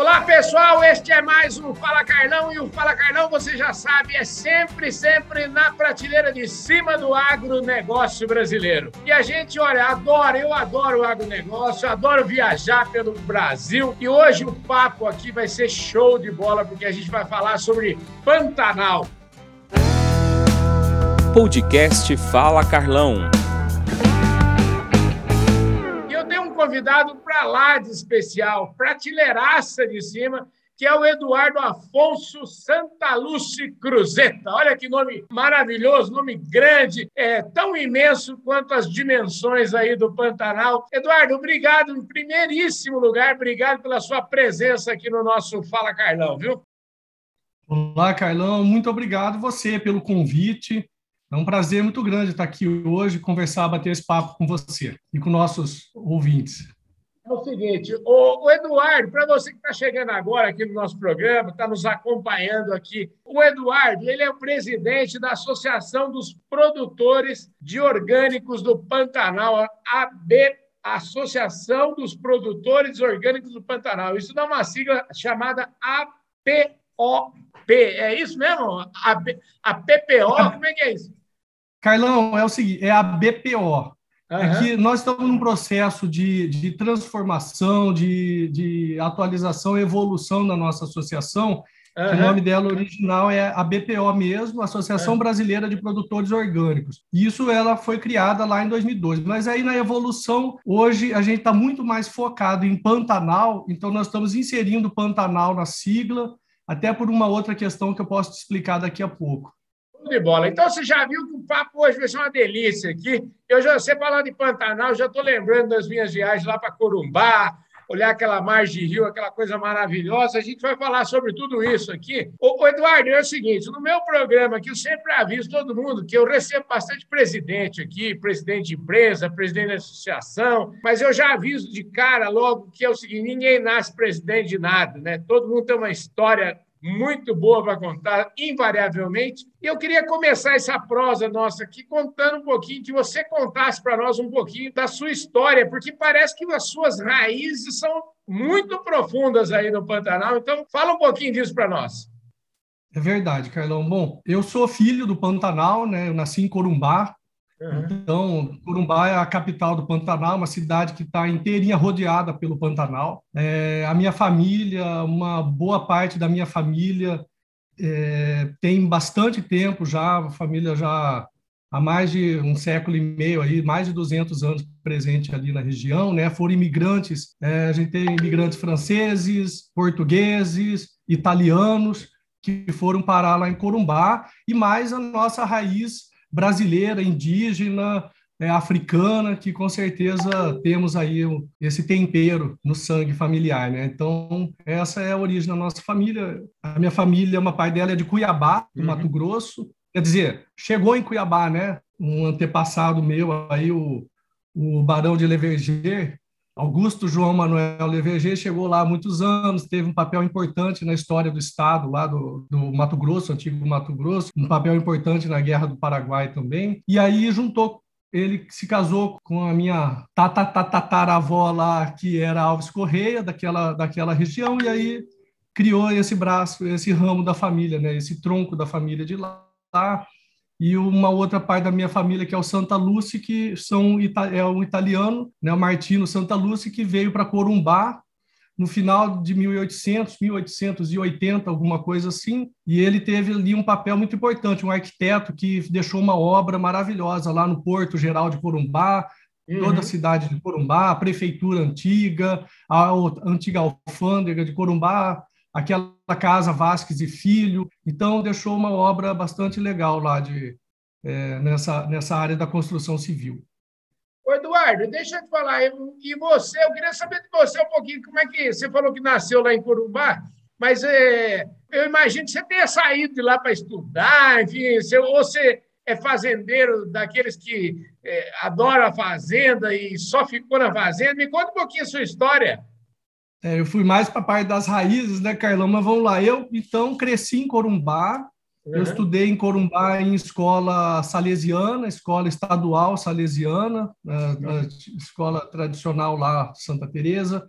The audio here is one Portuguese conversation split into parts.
Olá, pessoal, este é mais um Fala Carlão e o Fala Carlão, você já sabe, é sempre, sempre na prateleira de cima do agronegócio brasileiro. E a gente, olha, adora, eu adoro o agronegócio, adoro viajar pelo Brasil e hoje o papo aqui vai ser show de bola porque a gente vai falar sobre Pantanal. Podcast Fala Carlão. Convidado para lá de especial, prateleiraça de cima, que é o Eduardo Afonso Santaluce Cruzeta. Olha que nome maravilhoso, nome grande, é tão imenso quanto as dimensões aí do Pantanal. Eduardo, obrigado em primeiríssimo lugar, obrigado pela sua presença aqui no nosso Fala Carlão, viu? Olá, Carlão, muito obrigado você pelo convite. É um prazer muito grande estar aqui hoje, conversar, bater esse papo com você e com nossos ouvintes. É o seguinte, o, Eduardo, para você que está chegando agora aqui no nosso programa, está nos acompanhando aqui, o Eduardo, ele é o presidente da Associação dos Produtores de Orgânicos do Pantanal, AB, Associação dos Produtores Orgânicos do Pantanal. Isso dá uma sigla chamada APOP. É isso mesmo? A, a PPO? Como é que é isso? Carlão, é o seguinte, é a BPO. Uhum. É que nós estamos num processo de, de transformação, de, de atualização e evolução da nossa associação. Uhum. O nome dela original é a BPO mesmo, Associação uhum. Brasileira de Produtores Orgânicos. Isso ela foi criada lá em 2002. Mas aí na evolução, hoje a gente está muito mais focado em Pantanal, então nós estamos inserindo Pantanal na sigla, até por uma outra questão que eu posso te explicar daqui a pouco de bola. Então, você já viu que o papo hoje vai ser uma delícia aqui. Eu já sei falar de Pantanal, já estou lembrando das minhas viagens lá para Corumbá, olhar aquela margem de rio, aquela coisa maravilhosa. A gente vai falar sobre tudo isso aqui. Ô, Eduardo, é o seguinte: no meu programa aqui, eu sempre aviso todo mundo que eu recebo bastante presidente aqui, presidente de empresa, presidente da associação, mas eu já aviso de cara logo que é o seguinte: ninguém nasce presidente de nada, né? Todo mundo tem uma história muito boa para contar, invariavelmente. E eu queria começar essa prosa nossa aqui contando um pouquinho, que você contasse para nós um pouquinho da sua história, porque parece que as suas raízes são muito profundas aí no Pantanal. Então, fala um pouquinho disso para nós. É verdade, Carlão. Bom, eu sou filho do Pantanal, né? Eu nasci em Corumbá, Então, Corumbá é a capital do Pantanal, uma cidade que está inteirinha rodeada pelo Pantanal. É, a minha família, uma boa parte da minha família é, tem bastante tempo já, a família já há mais de um século e meio aí, mais de 200 anos presente ali na região, né? Foram imigrantes, é, a gente tem imigrantes franceses, portugueses, italianos que foram parar lá em Corumbá e mais a nossa raiz brasileira, indígena, é, africana, que com certeza temos aí esse tempero no sangue familiar, né? Então, essa é a origem da nossa família. A minha família, uma pai dela é de Cuiabá, do uhum. Mato Grosso. Quer dizer, chegou em Cuiabá, né? Um antepassado meu aí, o, o Barão de Leverger, Augusto João Manuel Leverger chegou lá há muitos anos, teve um papel importante na história do Estado, lá do, do Mato Grosso, antigo Mato Grosso, um papel importante na Guerra do Paraguai também. E aí juntou ele se casou com a minha tataravó lá, que era Alves Correia, daquela, daquela região, e aí criou esse braço, esse ramo da família, né? esse tronco da família de lá e uma outra parte da minha família que é o Santa Lúcia, que são é um italiano, né, o Martino Santa Lúcia, que veio para Corumbá no final de 1800, 1880, alguma coisa assim, e ele teve ali um papel muito importante, um arquiteto que deixou uma obra maravilhosa lá no Porto Geral de Corumbá, uhum. toda a cidade de Corumbá, a prefeitura antiga, a antiga alfândega de Corumbá, aquela casa Vasques e Filho. Então, deixou uma obra bastante legal lá de, é, nessa, nessa área da construção civil. Eduardo, deixa eu te falar, e você, eu queria saber de você um pouquinho, como é que você falou que nasceu lá em Corumbá, mas é, eu imagino que você tenha saído de lá para estudar, enfim, você, ou você é fazendeiro daqueles que é, adoram a fazenda e só ficou na fazenda. Me conta um pouquinho a sua história. É, eu fui mais para a parte das raízes, né, Carlão? Mas vamos lá. Eu, então, cresci em Corumbá. Uhum. Eu estudei em Corumbá em escola salesiana, escola estadual salesiana, uhum. escola tradicional lá, Santa Teresa.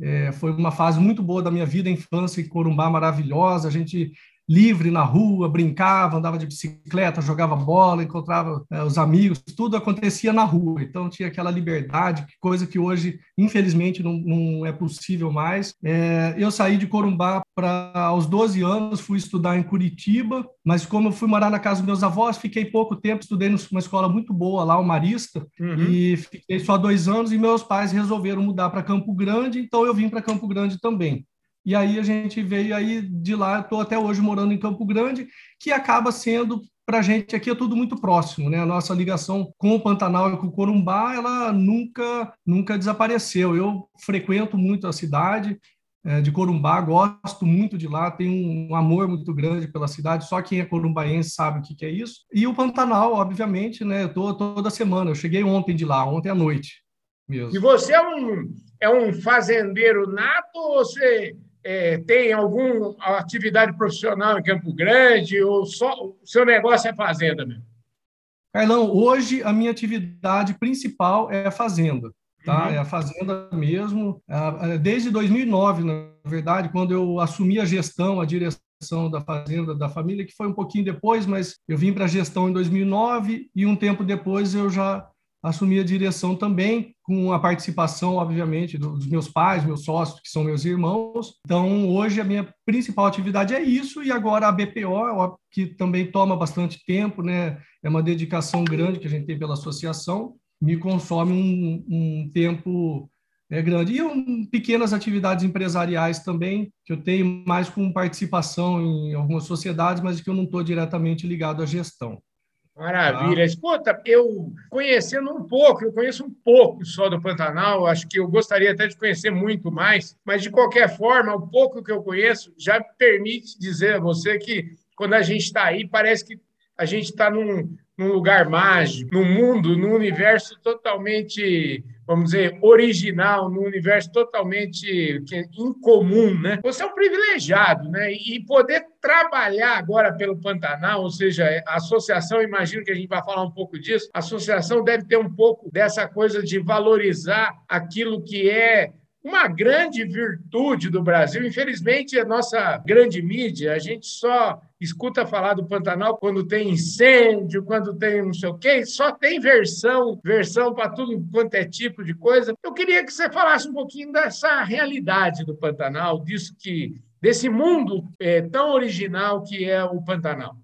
É, foi uma fase muito boa da minha vida, infância em Corumbá maravilhosa. A gente livre na rua, brincava, andava de bicicleta, jogava bola, encontrava é, os amigos, tudo acontecia na rua. Então tinha aquela liberdade, coisa que hoje, infelizmente, não, não é possível mais. É, eu saí de Corumbá para aos 12 anos, fui estudar em Curitiba, mas como eu fui morar na casa dos meus avós, fiquei pouco tempo, estudei numa escola muito boa lá, o Marista, uhum. e fiquei só dois anos, e meus pais resolveram mudar para Campo Grande, então eu vim para Campo Grande também. E aí a gente veio aí de lá, estou até hoje morando em Campo Grande, que acaba sendo para a gente aqui é tudo muito próximo, né? A nossa ligação com o Pantanal e com o Corumbá, ela nunca nunca desapareceu. Eu frequento muito a cidade é, de Corumbá, gosto muito de lá, tenho um amor muito grande pela cidade. Só quem é corumbaense sabe o que, que é isso. E o Pantanal, obviamente, né? Eu tô toda semana. Eu cheguei ontem de lá, ontem à noite mesmo. E você é um é um fazendeiro nato ou você é, tem alguma atividade profissional em Campo Grande ou só o seu negócio é fazenda mesmo? Carlão, hoje a minha atividade principal é a fazenda, tá? Uhum. É a fazenda mesmo. Desde 2009, na verdade, quando eu assumi a gestão, a direção da fazenda da família, que foi um pouquinho depois, mas eu vim para a gestão em 2009 e um tempo depois eu já assumi a direção também, com a participação, obviamente, dos meus pais, meus sócios, que são meus irmãos. Então, hoje a minha principal atividade é isso, e agora a BPO, que também toma bastante tempo, né? É uma dedicação grande que a gente tem pela associação, me consome um, um tempo é grande. E um, pequenas atividades empresariais também, que eu tenho mais com participação em algumas sociedades, mas que eu não estou diretamente ligado à gestão. Maravilha. Ah. Escuta, eu conhecendo um pouco, eu conheço um pouco só do Pantanal, acho que eu gostaria até de conhecer muito mais, mas de qualquer forma, o pouco que eu conheço já permite dizer a você que quando a gente está aí, parece que a gente está num, num lugar mágico, num mundo, num universo totalmente vamos dizer, original, num universo totalmente incomum, né? Você é um privilegiado, né? E poder trabalhar agora pelo Pantanal, ou seja, a associação, imagino que a gente vai falar um pouco disso, a associação deve ter um pouco dessa coisa de valorizar aquilo que é uma grande virtude do Brasil. Infelizmente, a nossa grande mídia, a gente só escuta falar do Pantanal quando tem incêndio, quando tem não sei o quê, só tem versão, versão para tudo quanto é tipo de coisa. Eu queria que você falasse um pouquinho dessa realidade do Pantanal, disso que desse mundo é, tão original que é o Pantanal.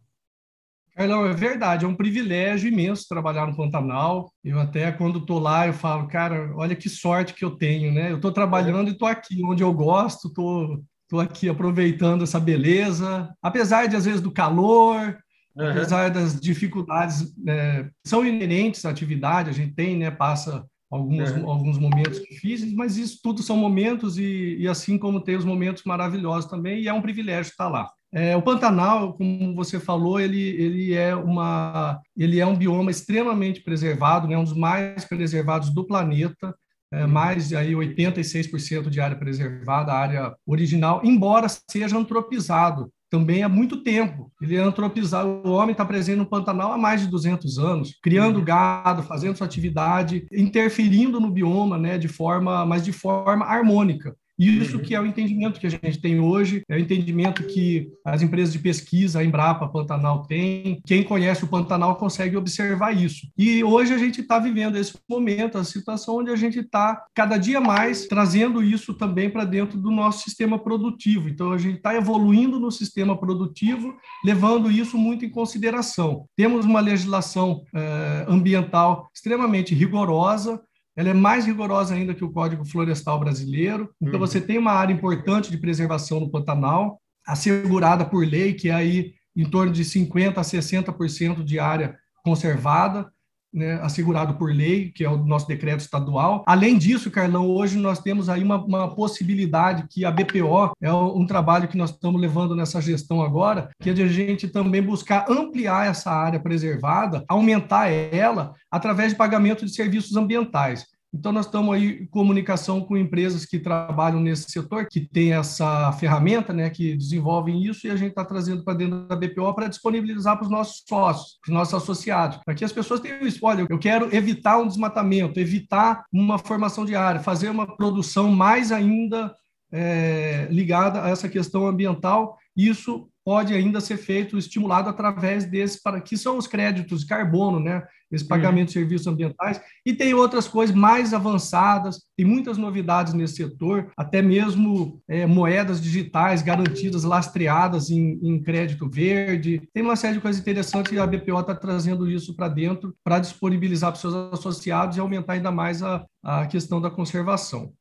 Carlão, é verdade, é um privilégio imenso trabalhar no Pantanal. Eu até, quando estou lá, eu falo, cara, olha que sorte que eu tenho, né? Eu estou trabalhando e estou aqui onde eu gosto, estou tô aqui aproveitando essa beleza. Apesar de, às vezes, do calor, uhum. apesar das dificuldades, é, são inerentes à atividade, a gente tem, né? Passa alguns, uhum. alguns momentos difíceis, mas isso tudo são momentos e, e assim como tem os momentos maravilhosos também, e é um privilégio estar lá. É, o Pantanal, como você falou, ele, ele, é uma, ele é um bioma extremamente preservado, né, um dos mais preservados do planeta, é, uhum. mais aí 86% de área preservada, área original, embora seja antropizado também há muito tempo. Ele é antropizado, o homem está presente no Pantanal há mais de 200 anos, criando uhum. gado, fazendo sua atividade, interferindo no bioma, né, de forma, mas de forma harmônica. Isso uhum. que é o entendimento que a gente tem hoje, é o entendimento que as empresas de pesquisa, a Embrapa, Pantanal tem. Quem conhece o Pantanal consegue observar isso. E hoje a gente está vivendo esse momento, a situação onde a gente está cada dia mais trazendo isso também para dentro do nosso sistema produtivo. Então a gente está evoluindo no sistema produtivo, levando isso muito em consideração. Temos uma legislação eh, ambiental extremamente rigorosa, ela é mais rigorosa ainda que o Código Florestal Brasileiro. Então, uhum. você tem uma área importante de preservação no Pantanal, assegurada por lei, que é aí em torno de 50% a 60% de área conservada né, assegurado por lei, que é o nosso decreto estadual. Além disso, Carlão, hoje nós temos aí uma, uma possibilidade que a BPO é um trabalho que nós estamos levando nessa gestão agora, que é de a gente também buscar ampliar essa área preservada, aumentar ela através de pagamento de serviços ambientais. Então, nós estamos aí em comunicação com empresas que trabalham nesse setor, que tem essa ferramenta, né, que desenvolvem isso, e a gente está trazendo para dentro da BPO para disponibilizar para os nossos sócios, para os nossos associados, para que as pessoas tenham isso. Olha, eu quero evitar um desmatamento, evitar uma formação de área, fazer uma produção mais ainda é, ligada a essa questão ambiental. Isso pode ainda ser feito, estimulado através desses, para que são os créditos de carbono, né? Esse pagamento uhum. de serviços ambientais. E tem outras coisas mais avançadas, tem muitas novidades nesse setor, até mesmo é, moedas digitais garantidas, lastreadas em, em, crédito verde. Tem uma série de coisas interessantes e a BPO está trazendo isso para dentro para disponibilizar para os seus associados e aumentar ainda mais a, a questão da conservação.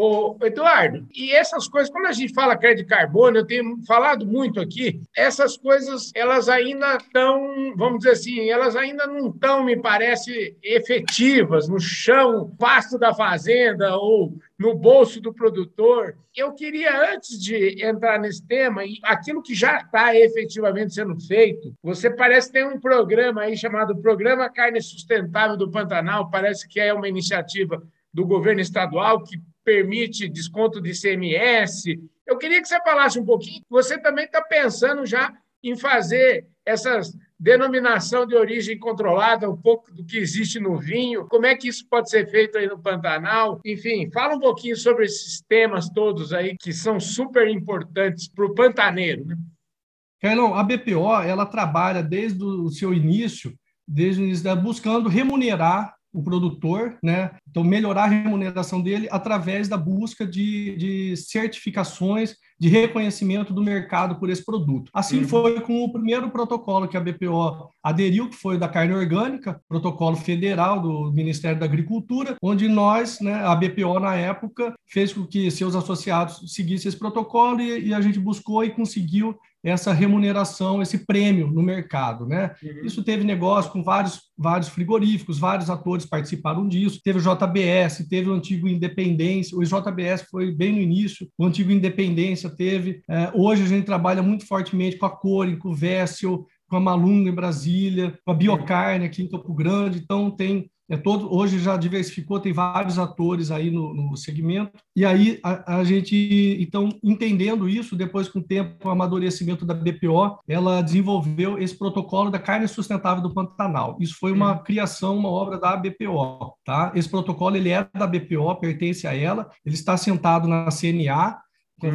Ô, Eduardo, e essas coisas, quando a gente fala crédito carbono, eu tenho falado muito aqui, essas coisas, elas ainda estão, vamos dizer assim, elas ainda não estão, me parece, efetivas no chão, pasto da fazenda ou no bolso do produtor. Eu queria, antes de entrar nesse tema, e aquilo que já está efetivamente sendo feito, você parece ter um programa aí chamado Programa Carne Sustentável do Pantanal, parece que é uma iniciativa do governo estadual que permite desconto de CMS. Eu queria que você falasse um pouquinho. Você também está pensando já em fazer essas denominação de origem controlada, um pouco do que existe no vinho, como é que isso pode ser feito aí no Pantanal, enfim, fala um pouquinho sobre esses temas todos aí que são super importantes para o pantaneiro. Né? Carlão, a BPO ela trabalha desde o seu início, desde o início, buscando remunerar o produtor, né? Então, melhorar a remuneração dele através da busca de, de certificações de reconhecimento do mercado por esse produto. Assim uhum. foi com o primeiro protocolo que a BPO aderiu, que foi o da carne orgânica, protocolo federal do Ministério da Agricultura, onde nós, né, a BPO na época, fez com que seus associados seguissem esse protocolo e, e a gente buscou e conseguiu essa remuneração, esse prêmio no mercado, né? Uhum. Isso teve negócio com vários, vários frigoríficos, vários atores participaram disso. Teve o JBS, teve o antigo Independência, o JBS foi bem no início, o antigo Independência teve. É, hoje a gente trabalha muito fortemente com a Core, com o Vessel, com a Malunga em Brasília, com a Biocarne aqui em Campo Grande. Então tem é todo, hoje já diversificou, tem vários atores aí no, no segmento. E aí a, a, gente, então, entendendo isso, depois com o tempo, o amadurecimento da BPO, ela desenvolveu esse protocolo da carne sustentável do Pantanal. Isso foi uma criação, uma obra da BPO, tá? Esse protocolo ele é da BPO, pertence a ela, ele está sentado na CNA,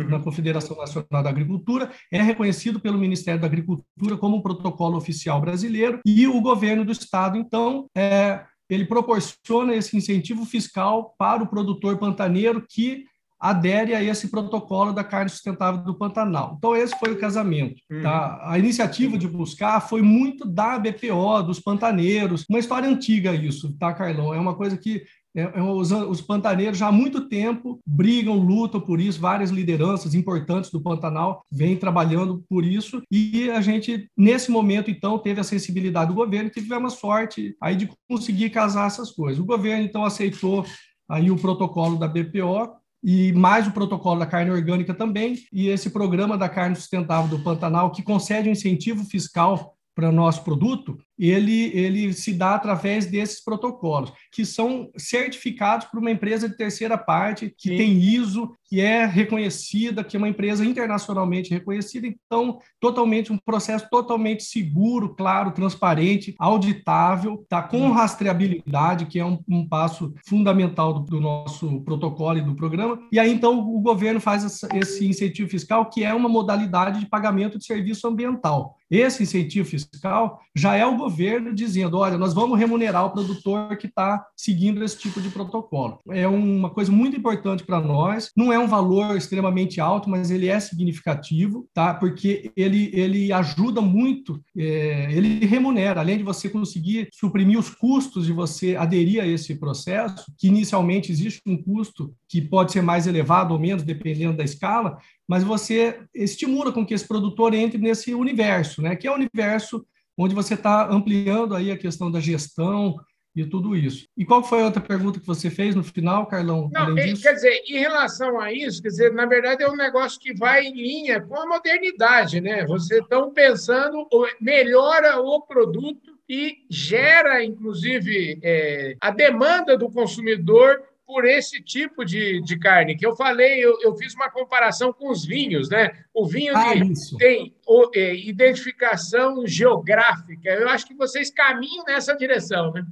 na Confederação Nacional da Agricultura, é reconhecido pelo Ministério da Agricultura como um protocolo oficial brasileiro, e o governo do estado, então, é, ele proporciona esse incentivo fiscal para o produtor pantaneiro que adere a esse protocolo da carne sustentável do Pantanal. Então, esse foi o casamento. Uhum. Tá? A iniciativa de buscar foi muito da BPO, dos pantaneiros, uma história antiga isso, tá, Carlão? É uma coisa que é, é, os, os, pantaneiros já há muito tempo brigam, lutam por isso, várias lideranças importantes do Pantanal vêm trabalhando por isso, e a gente, nesse momento, então, teve a sensibilidade do governo, que tivemos sorte aí de conseguir casar essas coisas. O governo, então, aceitou aí o protocolo da BPO, e mais o protocolo da carne orgânica também, e esse programa da carne sustentável do Pantanal, que concede um incentivo fiscal para o nosso produto, ele, ele se dá através desses protocolos, que são certificados por uma empresa de terceira parte, que Sim. tem ISO, que é reconhecida, que é uma empresa internacionalmente reconhecida, então, totalmente um processo totalmente seguro, claro, transparente, auditável, tá com rastreabilidade, que é um, um passo fundamental do, do, nosso protocolo e do programa. E aí, então, o governo faz essa, esse incentivo fiscal, que é uma modalidade de pagamento de serviço ambiental. Esse incentivo fiscal já é o governo dizendo: olha, nós vamos remunerar o produtor que está seguindo esse tipo de protocolo. É uma coisa muito importante para nós. Não é um valor extremamente alto, mas ele é significativo, tá? Porque ele, ele ajuda muito, é, ele remunera, além de você conseguir suprimir os custos de você aderir a esse processo, que inicialmente existe um custo que pode ser mais elevado ou menos, dependendo da escala, mas você estimula com que esse produtor entre nesse universo, né? Que é o universo onde você está ampliando aí a questão da gestão e tudo isso. E qual foi a outra pergunta que você fez no final, Carlão? Não, é, quer dizer, em relação a isso, quer dizer, na verdade é um negócio que vai em linha com a modernidade, né? Vocês estão pensando, melhora o produto e gera, inclusive, é, a demanda do consumidor por esse tipo de, de carne. Que eu falei, eu, eu fiz uma comparação com os vinhos, né? O vinho ah, tem o, é, identificação geográfica. Eu acho que vocês caminham nessa direção, né?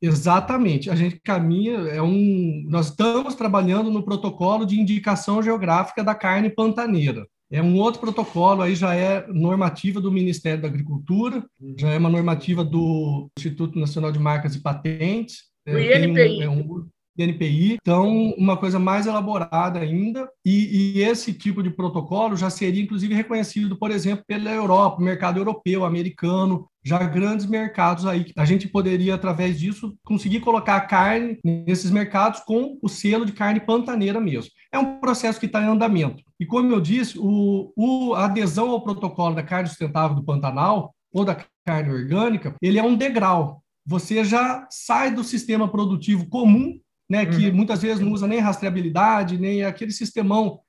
Exatamente. A gente caminha, é um, nós estamos trabalhando no protocolo de indicação geográfica da carne pantaneira. É um outro protocolo, aí já é normativa do Ministério da Agricultura, já é uma normativa do Instituto Nacional de Marcas e Patentes. O é, INPI. Um, é um, NPI, então uma coisa mais elaborada ainda, e, e, esse tipo de protocolo já seria inclusive reconhecido, por exemplo, pela Europa, mercado europeu, americano, já grandes mercados aí. A gente poderia, através disso, conseguir colocar a carne nesses mercados com o selo de carne pantaneira mesmo. É um processo que está em andamento. E como eu disse, o, o, a adesão ao protocolo da carne sustentável do Pantanal, ou da carne orgânica, ele é um degrau. Você já sai do sistema produtivo comum né, que uhum. muitas vezes não usa nem rastreabilidade, nem aquele sistemão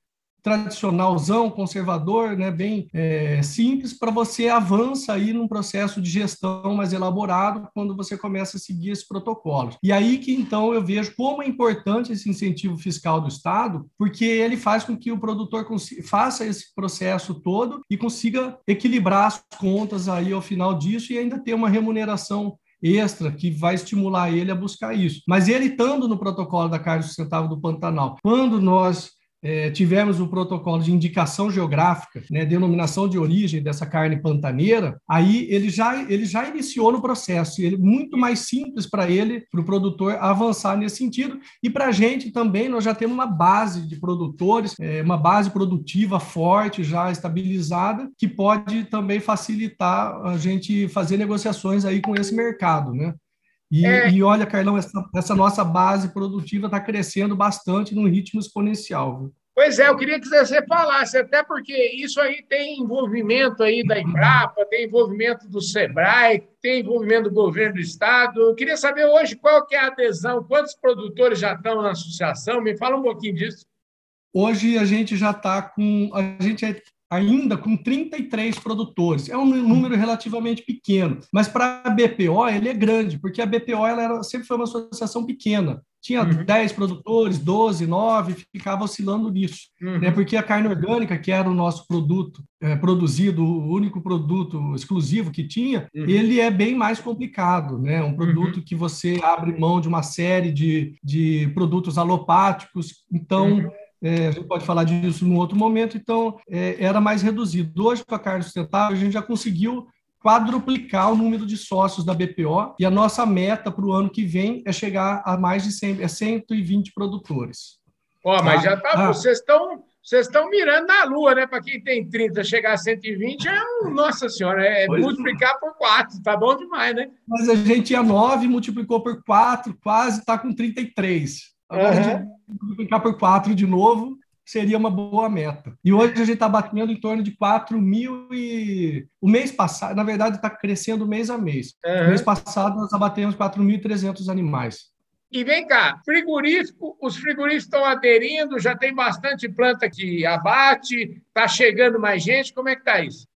tradicionalzão, conservador, né, bem é, simples, para você avança aí num processo de gestão mais elaborado quando você começa a seguir esse protocolo. E aí que então eu vejo como é importante esse incentivo fiscal do Estado, porque ele faz com que o produtor faça esse processo todo e consiga equilibrar as contas aí ao final disso e ainda ter uma remuneração extra que vai estimular ele a buscar isso. Mas ele estando no protocolo da carne sustentável do Pantanal, quando nós é, tivemos o protocolo de indicação geográfica, né, denominação de origem dessa carne pantaneira, aí ele já, ele já iniciou no processo, ele muito mais simples para ele, para o produtor, avançar nesse sentido, e para a gente também, nós já temos uma base de produtores, é, uma base produtiva forte, já estabilizada, que pode também facilitar a gente fazer negociações aí com esse mercado, né? E, é... e, olha, Carlão, essa, essa nossa base produtiva está crescendo bastante num ritmo exponencial. Viu? Pois é, eu queria que você falasse, até porque isso aí tem envolvimento aí da Embrapa, tem envolvimento do SEBRAE, tem envolvimento do governo do Estado. Eu queria saber hoje qual que é a adesão, quantos produtores já estão na associação, me fala um pouquinho disso. Hoje a gente já está com. A gente é ainda com 33 produtores. É um número relativamente pequeno, mas para a BPO ele é grande, porque a BPO ela era, sempre foi uma associação pequena. Tinha uhum. 10 produtores, 12, 9, ficava oscilando nisso. Uhum. Né? Porque a carne orgânica, que era o nosso produto é, produzido, o único produto exclusivo que tinha, uhum. ele é bem mais complicado. Né? Um produto uhum. que você abre mão de uma série de, de produtos alopáticos. Então, uhum. É, a gente pode falar disso num outro momento, então é, era mais reduzido. Hoje, com a carne sustentável, a gente já conseguiu quadruplicar o número de sócios da BPO e a nossa meta para o ano que vem é chegar a mais de 100, é 120 produtores. Ó, mas tá? já tá, ah. vocês estão vocês estão mirando na lua, né? Para quem tem 30, chegar a 120 é um, nossa senhora, é pois multiplicar é. por 4, tá bom demais, né? Mas a gente tinha 9, multiplicou por 4, quase está com 33. Agora, uhum. multiplicar por 4 de novo seria uma boa meta. E hoje a gente está batendo em torno de 4 mil e... O mês passado, na verdade, está crescendo mês a mês. Uhum. No mês passado, nós abatemos 4.300 animais. E vem cá, frigorífico, os frigoríficos estão aderindo, já tem bastante planta que abate, está chegando mais gente, como é que está isso?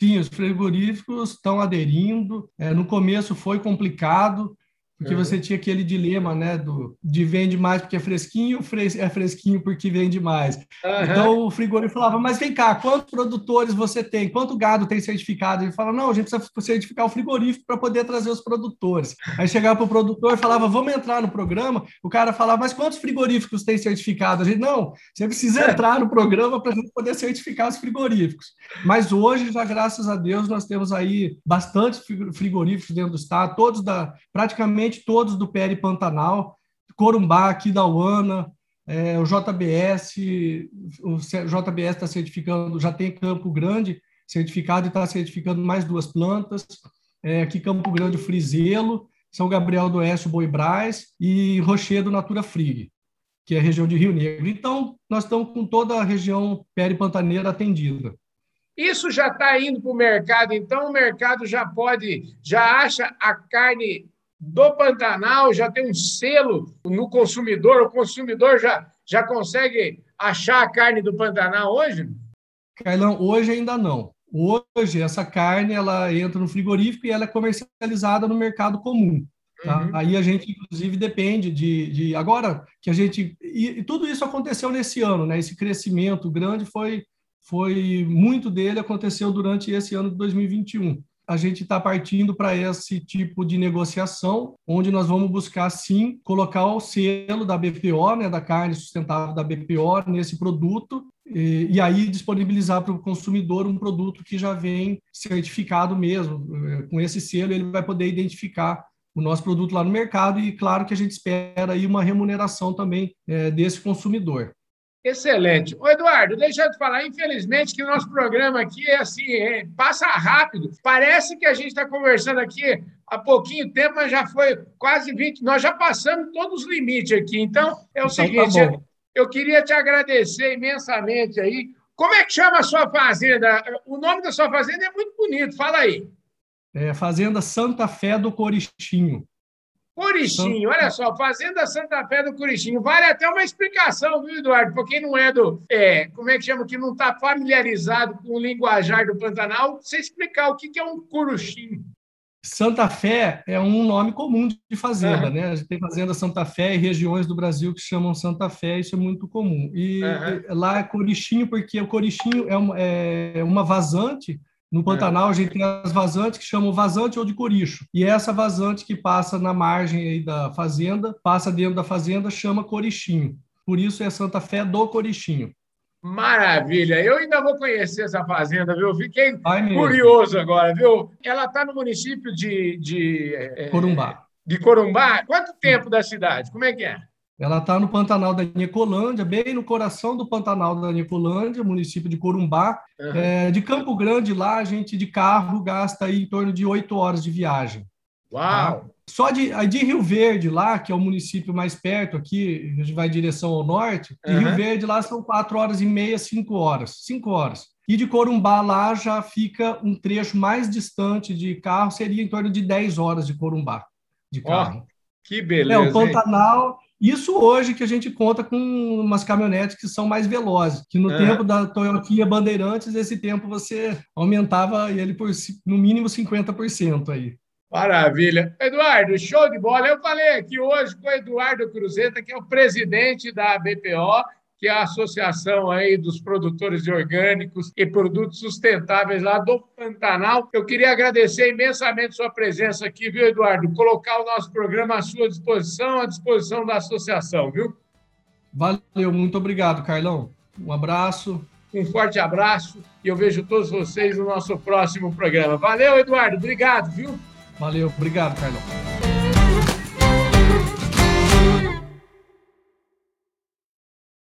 Sim, os frigoríficos estão aderindo. É, no começo foi complicado, porque uhum. você tinha aquele dilema, né, do, de vende mais porque é fresquinho, fres, é fresquinho porque vende mais. Uhum. Então o frigorífico falava, mas vem cá, quantos produtores você tem? Quanto gado tem certificado? Ele falava, não, a gente precisa certificar o frigorífico para poder trazer os produtores. Aí chegava para o produtor e falava, vamos entrar no programa. O cara falava, mas quantos frigoríficos tem certificado? A gente, não, você precisa é. entrar no programa para a gente poder certificar os frigoríficos. Mas hoje, já graças a Deus, nós temos aí bastante frigoríficos dentro do estado, todos da praticamente todos do PR Pantanal, Corumbá, aqui da UANA, é, o JBS, o JBS está certificando, já tem Campo Grande certificado e está certificando mais duas plantas, é, aqui Campo Grande, Frizelo, São Gabriel do Oeste, Boi Braz e Rochedo, Natura Frig, que é a região de Rio Negro. Então, nós estamos com toda a região peri-pantaneira atendida. Isso já está indo para o mercado, então o mercado já pode, já acha a carne do Pantanal já tem um selo no consumidor, o consumidor já, já consegue achar a carne do Pantanal hoje? Carlão, hoje ainda não. Hoje, essa carne ela entra no frigorífico e ela é comercializada no mercado comum. Tá? Uhum. Aí a gente, inclusive, depende de, de, Agora que a gente. E, e, tudo isso aconteceu nesse ano, né? Esse crescimento grande foi, foi. Muito dele aconteceu durante esse ano de 2021 a gente está partindo para esse tipo de negociação, onde nós vamos buscar, sim, colocar o selo da BPO, né, da carne sustentável da BPO, nesse produto, e, e aí disponibilizar para o consumidor um produto que já vem certificado mesmo. Com esse selo, ele vai poder identificar o nosso produto lá no mercado e, claro, que a gente espera aí uma remuneração também é, desse consumidor. Excelente. Ô, Eduardo, deixa eu te falar, infelizmente, que o nosso programa aqui é assim, é, passa rápido. Parece que a gente está conversando aqui há pouquinho tempo, mas já foi quase 20. Nós já passamos todos os limites aqui. Então, é o então, tá seguinte: tá eu, eu queria te agradecer imensamente aí. Como é que chama a sua fazenda? O nome da sua fazenda é muito bonito, fala aí. É Fazenda Santa Fé do Corichinho. Curichinho, olha só, Fazenda Santa Fé do Curichinho. Vale até uma explicação, viu, Eduardo? Para quem não é do. É, como é que chama? Que não está familiarizado com o linguajar do Pantanal, você explicar o que é um curuchinho. Santa Fé é um nome comum de fazenda, uhum. né? A gente tem fazenda Santa Fé e regiões do Brasil que chamam Santa Fé, isso é muito comum. E uhum. lá é corichinho porque o corichinho é uma, é uma vazante no Pantanal, a gente tem as vazantes que chamam vazante ou de coricho. E essa vazante que passa na margem da fazenda, passa dentro da fazenda, chama corichinho. Por isso é Santa Fé do Corichinho. Maravilha! Eu ainda vou conhecer essa fazenda, viu? Fiquei curioso agora, viu? Ela está no município de, de é, Corumbá. De Corumbá. Quanto tempo da cidade? Como é que é? Ela está no Pantanal da Nicolândia, bem no coração do Pantanal da Nicolândia, município de Corumbá. Uhum. É, de Campo Grande, lá, a gente de carro gasta aí em torno de oito horas de viagem. Uau! Tá? Só de, de Rio Verde, lá, que é o município mais perto aqui, a gente vai em direção ao norte, de uhum. Rio Verde lá são quatro horas e meia, cinco horas. Cinco horas. E de Corumbá lá já fica um trecho mais distante de carro, seria em torno de 10 horas de Corumbá de carro. Oh, que beleza! É, o Pantanal, hein? Isso hoje que a gente conta com umas caminhonetes que são mais velozes, que no é. tempo da Toyota Bandeirantes, esse tempo você aumentava ele por no mínimo 50% aí. Maravilha. Eduardo, show de bola. Eu falei aqui hoje com o Eduardo Cruzeta, que é o presidente da BPO, que é a associação aí dos produtores de orgânicos e produtos sustentáveis lá do Pantanal. Eu queria agradecer imensamente sua presença aqui, viu, Eduardo? Colocar o nosso programa à sua disposição, à disposição da associação, viu? Valeu, muito obrigado, Carlão. Um abraço. Um forte abraço e eu vejo todos vocês no nosso próximo programa. Valeu, Eduardo. Obrigado, viu? Valeu, obrigado, Carlão.